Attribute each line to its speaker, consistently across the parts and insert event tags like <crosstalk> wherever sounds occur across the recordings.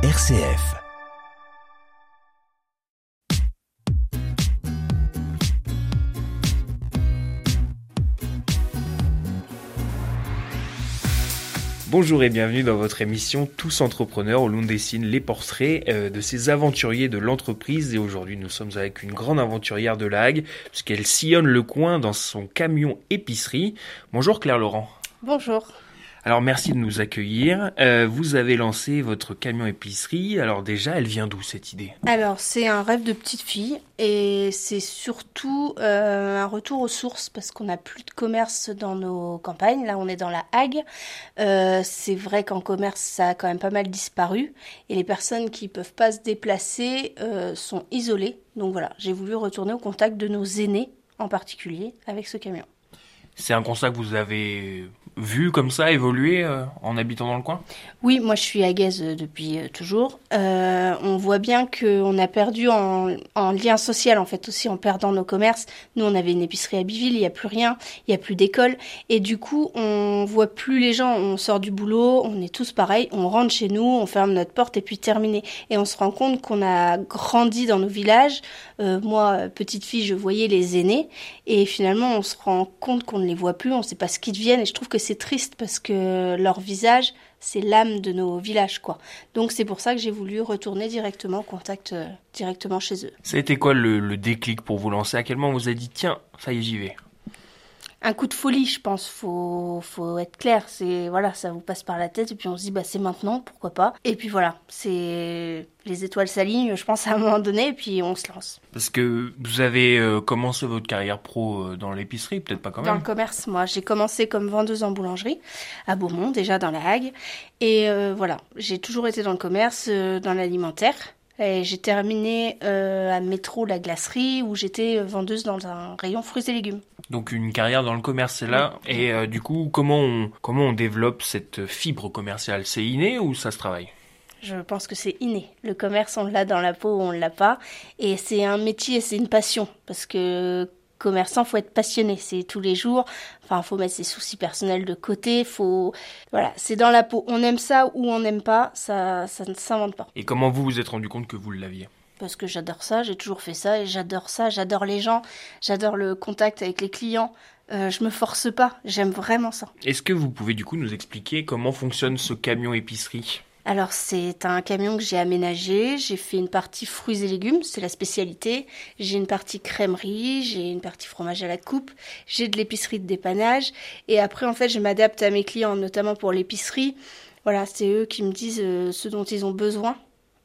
Speaker 1: RCF.
Speaker 2: Bonjour et bienvenue dans votre émission Tous entrepreneurs où l'on dessine les portraits euh, de ces aventuriers de l'entreprise et aujourd'hui nous sommes avec une grande aventurière de la Hague puisqu'elle sillonne le coin dans son camion épicerie. Bonjour Claire Laurent.
Speaker 3: Bonjour.
Speaker 2: Alors merci de nous accueillir. Euh, vous avez lancé votre camion épicerie. Alors déjà, elle vient d'où cette idée?
Speaker 3: Alors c'est un rêve de petite fille et c'est surtout euh, un retour aux sources parce qu'on n'a plus de commerce dans nos campagnes. Là, on est dans la Hague. Euh, c'est vrai qu'en commerce, ça a quand même pas mal disparu et les personnes qui peuvent pas se déplacer sont isolées. Donc voilà, j'ai voulu retourner au contact de nos aînés en particulier avec ce camion.
Speaker 2: C'est un constat que vous avez vu comme ça évoluer euh, en habitant dans le coin?
Speaker 3: Oui, moi je suis à Gaze euh, depuis euh, toujours. on voit bien qu'on a perdu en, lien social en fait aussi en perdant nos commerces. Nous on avait une épicerie à Biville, il n'y a plus rien, il n'y a plus d'école et du coup on voit plus les gens. On sort du boulot, on est tous pareils, on rentre chez nous, on ferme notre porte et puis terminé. Et on se rend compte qu'on a grandi dans nos villages. moi petite fille je voyais les aînés et finalement on se rend compte qu'on ne les voit plus, on ne sait pas ce qu'ils deviennent et je trouve que c'est triste parce que leur visage, c'est l'âme de nos villages, quoi. Donc c'est pour ça que j'ai voulu retourner directement en contact euh, directement chez eux.
Speaker 2: Ça a été quoi le, le déclic pour vous lancer? À quel moment vous avez dit tiens, ça y est, j'y vais?
Speaker 3: Un coup de folie, je pense. Faut, faut être clair. C'est voilà, ça vous passe par la tête et puis on se dit bah c'est maintenant, pourquoi pas. Et puis voilà, c'est les étoiles s'alignent, je pense à un moment donné, et puis on se lance.
Speaker 2: Parce que vous avez euh, commencé votre carrière pro euh, dans l'épicerie, peut-être pas quand même.
Speaker 3: Dans le commerce, moi, j'ai commencé comme vendeuse en boulangerie à Beaumont, déjà dans la Hague, et euh, voilà, j'ai toujours été dans le commerce, dans l'alimentaire. Et j'ai terminé euh, à Métro la glacerie où j'étais vendeuse dans un rayon fruits et légumes.
Speaker 2: Donc une carrière dans le commerce, c'est là. Et euh, du coup, comment on, comment on développe cette fibre commerciale? C'est inné ou ça se travaille?
Speaker 3: Je pense que c'est inné. Le commerce, on l'a dans la peau ou on ne l'a pas. Et c'est un métier, c'est une passion. Parce que commerçant, faut être passionné. C'est tous les jours. Enfin, faut mettre ses soucis personnels de côté. Faut, voilà, c'est dans la peau. On aime ça ou on n'aime pas. Ça, ça ne s'invente pas.
Speaker 2: Et comment vous vous êtes rendu compte que vous l'aviez?
Speaker 3: Parce que j'adore ça. J'ai toujours fait ça et j'adore ça. J'adore les gens. J'adore le contact avec les clients. Euh, je me force pas. J'aime vraiment ça.
Speaker 2: Est-ce que vous pouvez du coup nous expliquer comment fonctionne ce camion épicerie?
Speaker 3: Alors c'est un camion que j'ai aménagé, j'ai fait une partie fruits et légumes, c'est la spécialité, j'ai une partie crèmerie, j'ai une partie fromage à la coupe, j'ai de l'épicerie de dépannage. Et après en fait je m'adapte à mes clients notamment pour l'épicerie. Voilà, c'est eux qui me disent euh, ce dont ils ont besoin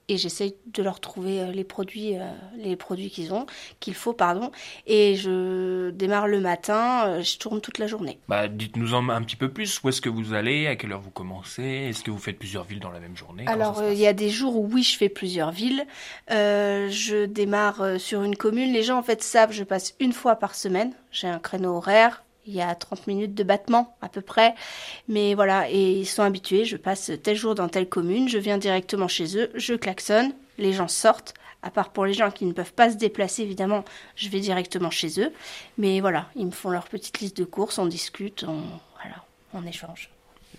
Speaker 3: et j'essaye de leur trouver euh, les produits, euh, les produits qu'ils ont, qu'il faut, pardon. Et je démarre le matin, euh, je tourne toute la journée.
Speaker 2: Bah, dites-nous en un petit peu plus. Où est-ce que vous allez? À quelle heure vous commencez? Est-ce que vous faites plusieurs villes dans la même journée?
Speaker 3: Alors, il y a des jours où oui, je fais plusieurs villes. je démarre sur une commune. Les gens en fait savent, je passe une fois par semaine. J'ai un créneau horaire il y a 30 minutes de battement à peu près. Mais voilà, et ils sont habitués, je passe tel jour dans telle commune, je viens directement chez eux, je klaxonne, les gens sortent, à part pour les gens qui ne peuvent pas se déplacer, évidemment, je vais directement chez eux. Mais voilà, ils me font leur petite liste de courses, on discute, on, on échange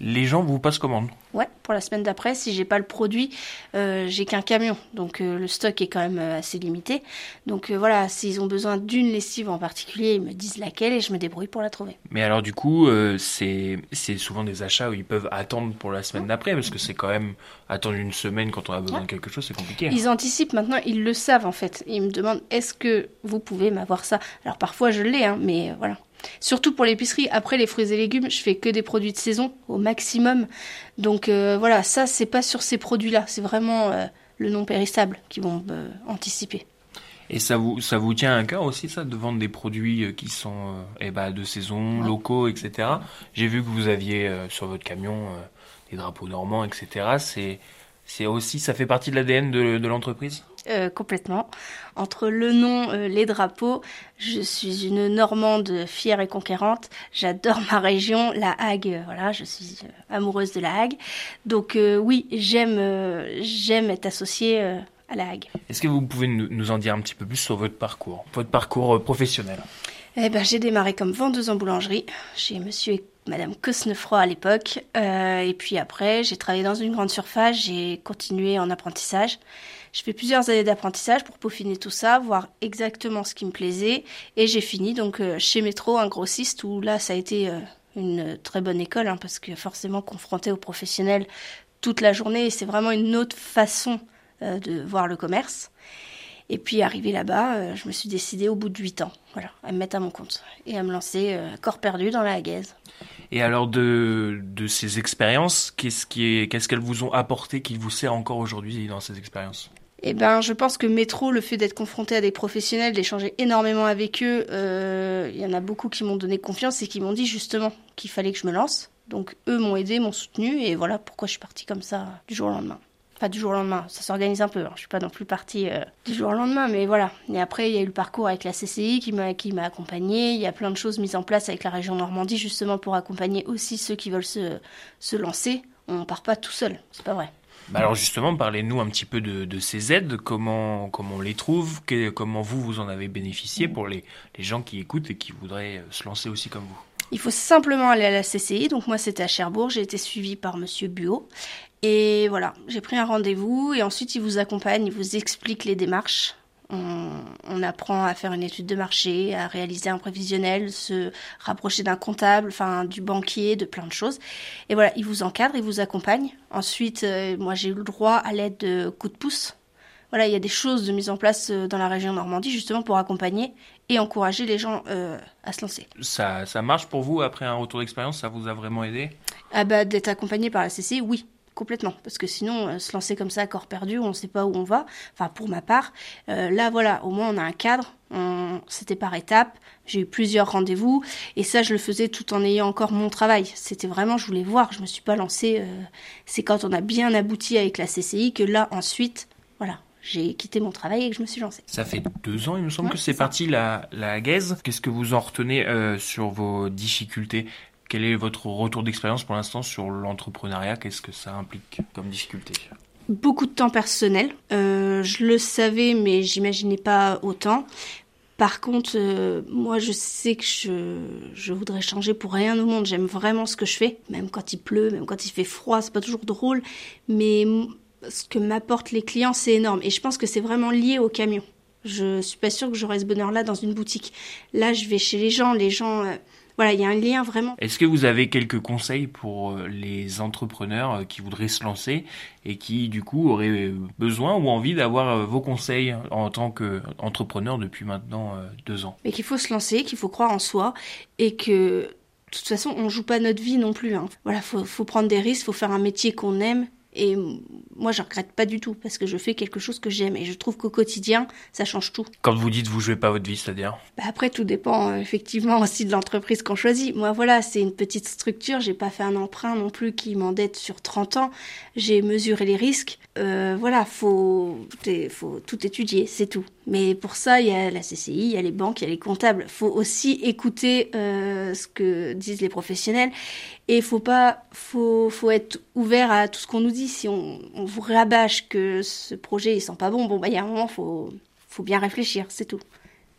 Speaker 2: les gens vous passent commande
Speaker 3: Ouais, pour la semaine d'après, si j'ai pas le produit, euh, j'ai qu'un camion, donc euh, le stock est quand même euh, assez limité. Donc voilà, s'ils ont besoin d'une lessive en particulier, ils me disent laquelle et je me débrouille pour la trouver.
Speaker 2: Mais alors du coup, c'est c'est souvent des achats où ils peuvent attendre pour la semaine d'après, parce que c'est quand même attendre une semaine quand on a besoin de quelque chose, c'est compliqué.
Speaker 3: Ils anticipent maintenant, ils le savent en fait. Ils me demandent est-ce que vous pouvez m'avoir ça? Alors parfois je l'ai, hein, mais voilà. Surtout pour l'épicerie. Après, les fruits et légumes, je fais que des produits de saison au maximum. Donc euh, voilà, ça, c'est pas sur ces produits-là. C'est vraiment euh, le non périssable qui vont euh, anticiper.
Speaker 2: Et ça vous, ça vous tient à cœur aussi, ça, de vendre des produits qui sont eh ben, de saison, locaux, etc. J'ai vu que vous aviez sur votre camion des drapeaux normands, etc. C'est, c'est aussi, ça fait partie de l'ADN de l'entreprise?
Speaker 3: Euh, complètement. Entre le nom, euh, les drapeaux, je suis une Normande fière et conquérante. J'adore ma région, la Hague. Voilà, je suis euh, amoureuse de la Hague. Donc oui, j'aime, j'aime être associée à la Hague.
Speaker 2: Est-ce que vous pouvez nous, en dire un petit peu plus sur votre parcours, votre parcours professionnel?
Speaker 3: Eh ben, j'ai démarré comme vendeuse en boulangerie chez Monsieur Madame Cosnefroy à l'époque. Euh, et puis après, j'ai travaillé dans une grande surface, j'ai continué en apprentissage. Je fais plusieurs années d'apprentissage pour peaufiner tout ça, voir exactement ce qui me plaisait. Et j'ai fini donc euh, chez Métro, un grossiste, où là, ça a été euh, une très bonne école, hein, parce que forcément confronté aux professionnels toute la journée, c'est vraiment une autre façon de voir le commerce. Et puis arrivé là-bas, je me suis décidée au bout de 8 ans, voilà, à me mettre à mon compte et à me lancer corps perdu dans la hagaise.
Speaker 2: Et alors de, de ces expériences, qu'est-ce qu'est-ce qu'elles vous ont apporté qui vous sert encore aujourd'hui dans ces expériences?
Speaker 3: Eh ben, je pense que Métro, le fait d'être confronté à des professionnels, d'échanger énormément avec eux, euh, il y en a beaucoup qui m'ont donné confiance et qui m'ont dit justement qu'il fallait que je me lance. Donc eux m'ont aidé, m'ont soutenu et voilà pourquoi je suis partie comme ça du jour au lendemain. Enfin du jour au lendemain, ça s'organise un peu. Hein. Je suis pas non plus partie euh, du jour au lendemain, mais voilà. Et après il y a eu le parcours avec la CCI qui m'a qui m'a accompagnée. Il y a plein de choses mises en place avec la région Normandie justement pour accompagner aussi ceux qui veulent se se lancer. On part pas tout seul, c'est pas vrai.
Speaker 2: Bah alors justement, parlez-nous un petit peu de, ces aides, comment, comment on les trouve, comment vous, vous en avez bénéficié pour les, les gens qui écoutent et qui voudraient euh, se lancer aussi comme vous?
Speaker 3: Il faut simplement aller à la CCI. Donc moi, c'était à Cherbourg. J'ai été suivie par Monsieur Buot. Et voilà, j'ai pris un rendez-vous et ensuite il vous accompagne, il vous explique les démarches on, apprend à faire une étude de marché, à réaliser un prévisionnel, se rapprocher d'un comptable, enfin du banquier, de plein de choses. Et voilà, il vous encadre, il vous accompagne. Ensuite, euh, moi j'ai eu le droit à l'aide de coups de pouce. Voilà, il y a des choses de mise en place euh, dans la région Normandie justement pour accompagner et encourager les gens euh, à se lancer.
Speaker 2: Ça, ça marche pour vous après un retour d'expérience? Ça vous a vraiment aidé?
Speaker 3: Ah bah d'être accompagné par la CC, oui. Complètement, parce que sinon, euh, se lancer comme ça à corps perdu, on ne sait pas où on va. Enfin, pour ma part, euh, là, voilà, au moins on a un cadre. C'était par étapes. J'ai eu plusieurs rendez-vous et ça, je le faisais tout en ayant encore mon travail. C'était vraiment, je voulais voir. Je me suis pas lancée. C'est quand on a bien abouti avec la CCI que là, ensuite, voilà, j'ai quitté mon travail et que je me suis lancée.
Speaker 2: Ça fait deux ans, il me semble que c'est parti la, la gaze. Qu'est-ce que vous en retenez sur vos difficultés? Quel est votre retour d'expérience pour l'instant sur l'entrepreneuriat? Qu'est-ce que ça implique comme difficulté?
Speaker 3: Beaucoup de temps personnel. Euh, je le savais, mais j'imaginais pas autant. Par contre, euh, moi, je sais que je, je voudrais changer pour rien au monde. J'aime vraiment ce que je fais, même quand il pleut, même quand il fait froid, c'est pas toujours drôle. Mais ce que m'apportent les clients, c'est énorme. Et je pense que c'est vraiment lié au camion. Je suis pas sûre que j'aurais ce bonheur-là dans une boutique. Là, je vais chez les gens. Les gens, euh, voilà, il y a un lien vraiment.
Speaker 2: Est-ce que vous avez quelques conseils pour euh, les entrepreneurs euh, qui voudraient se lancer et qui du coup auraient besoin ou envie d'avoir vos conseils en tant qu'entrepreneur depuis maintenant deux ans?
Speaker 3: Mais qu'il faut se lancer, qu'il faut croire en soi et que de toute façon on joue pas notre vie non plus. Hein. Voilà, faut, faut prendre des risques, faut faire un métier qu'on aime et moi, je regrette pas du tout parce que je fais quelque chose que j'aime et je trouve qu'au quotidien, ça change tout.
Speaker 2: Quand vous dites vous jouez pas votre vie, c'est-à-dire
Speaker 3: bah Après, tout dépend euh, effectivement <laughs> aussi de l'entreprise qu'on choisit. Moi, voilà, c'est une petite structure. J'ai pas fait un emprunt non plus qui m'endette sur 30 ans. J'ai mesuré les risques. Euh, voilà, faut, faut tout étudier, c'est tout. Mais pour ça, il y a la CCI, il y a les banques, il y a les comptables. Faut aussi écouter euh, ce que disent les professionnels et faut pas, faut, faut être ouvert à tout ce qu'on nous dit. Si on, vous rabâche que ce projet il sent pas bon, bon bah il y a un moment faut, faut bien réfléchir, c'est tout.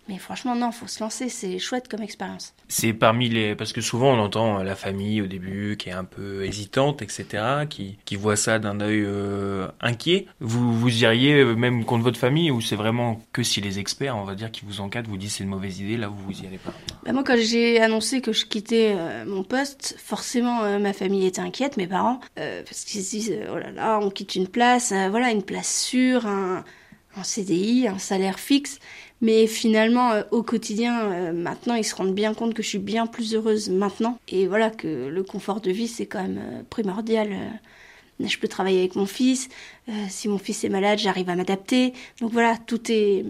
Speaker 3: Mais franchement, non, faut se lancer, c'est chouette comme expérience.
Speaker 2: C'est parmi les. Parce que souvent, on entend la famille au début qui est un peu hésitante, etc., qui, qui voit ça d'un œil euh, inquiet. Vous, vous iriez euh, même contre votre famille ou c'est vraiment que si les experts, on va dire, qui vous encadrent, vous disent c'est une mauvaise idée, là, vous vous y allez pas?
Speaker 3: Bah Moi, quand j'ai annoncé que je quittais euh, mon poste, forcément, ma famille était inquiète, mes parents, parce qu'ils se disent oh là là, on quitte une place, voilà, une place sûre, un, un CDI, un salaire fixe. Mais finalement, euh, au quotidien, euh, maintenant, ils se rendent bien compte que je suis bien plus heureuse maintenant. Et voilà, que le confort de vie, c'est quand même euh, primordial. je peux travailler avec mon fils. si mon fils est malade, j'arrive à m'adapter. Donc voilà, tout est...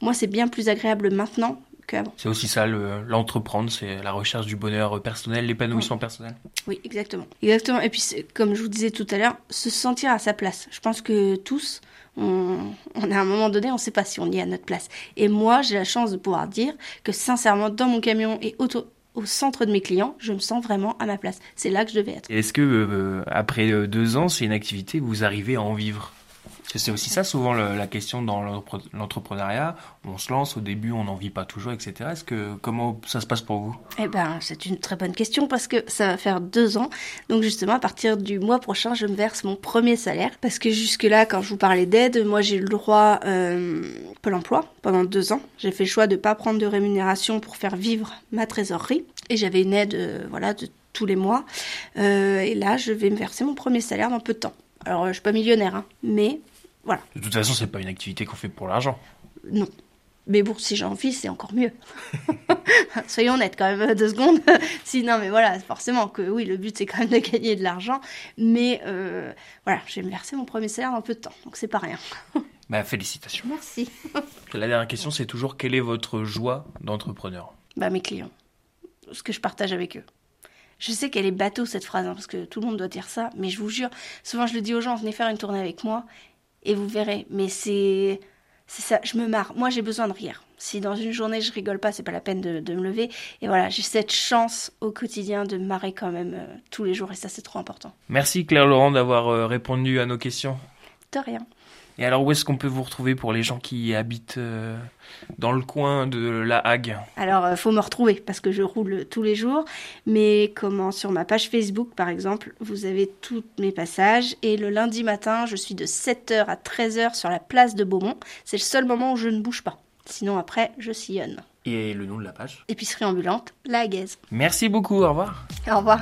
Speaker 3: Moi, c'est bien plus agréable maintenant qu'avant.
Speaker 2: C'est aussi ça, l'entreprendre, c'est la recherche du bonheur personnel, l'épanouissement personnel.
Speaker 3: Oui, exactement. Exactement. Et puis, comme je vous disais tout à l'heure, se sentir à sa place. Je pense que tous, on, on, à un moment donné, on ne sait pas si on y est à notre place. Et moi, j'ai la chance de pouvoir dire que sincèrement, dans mon camion et au centre de mes clients, je me sens vraiment à ma place. C'est là que je devais être.
Speaker 2: Est-ce que euh, après euh, deux ans, c'est une activité où vous arrivez à en vivre? C'est aussi ça souvent la question dans l'entrepreneuriat. On se lance au début, on n'en vit pas toujours, etc. Est-ce que comment ça se passe pour vous?
Speaker 3: Eh ben, c'est une très bonne question parce que ça va faire deux ans. Donc justement, à partir du mois prochain, je me verse mon premier salaire parce que jusque là, quand je vous parlais d'aide, moi j'ai eu le droit euh, Pôle Emploi pendant deux ans. J'ai fait le choix de pas prendre de rémunération pour faire vivre ma trésorerie et j'avais une aide, euh, voilà, de tous les mois. Euh, et là, je vais me verser mon premier salaire dans peu de temps. Alors, je suis pas millionnaire, hein, mais voilà.
Speaker 2: De toute façon, c'est pas une activité qu'on fait pour l'argent.
Speaker 3: Non. Mais bon, si j'ai envie, c'est encore mieux. <laughs> Soyons honnêtes quand même, deux secondes. <laughs> Sinon, mais voilà, forcément que oui, le but c'est quand même de gagner de l'argent. Mais euh, voilà, je vais me verser mon premier salaire dans peu de temps, donc c'est pas rien. <laughs>
Speaker 2: bah, félicitations.
Speaker 3: Merci.
Speaker 2: La dernière question, c'est toujours quelle est votre joie d'entrepreneur?
Speaker 3: Bah, mes clients. Ce que je partage avec eux. Je sais qu'elle est bateau cette phrase, hein, parce que tout le monde doit dire ça, mais je vous jure, souvent je le dis aux gens, venez faire une tournée avec moi, et vous verrez. Mais c'est, c'est ça, je me marre. Moi, j'ai besoin de rire. Si dans une journée je rigole pas, c'est pas la peine de, me lever. Et voilà, j'ai cette chance au quotidien de me marrer quand même euh, tous les jours, et ça, c'est trop important.
Speaker 2: Merci Claire Laurent d'avoir euh, répondu à nos questions.
Speaker 3: De rien.
Speaker 2: Et alors, où est-ce qu'on peut vous retrouver pour les gens qui habitent euh, dans le coin de La Hague?
Speaker 3: Alors, il euh, faut me retrouver parce que je roule tous les jours. Mais comment? Sur ma page Facebook, par exemple, vous avez tous mes passages. Et le lundi matin, je suis de 7h à 13h sur la place de Beaumont. C'est le seul moment où je ne bouge pas. Sinon, après, je sillonne.
Speaker 2: Et le nom de la page?
Speaker 3: Épicerie ambulante, La Haguaise.
Speaker 2: Merci beaucoup, au revoir.
Speaker 3: Au revoir.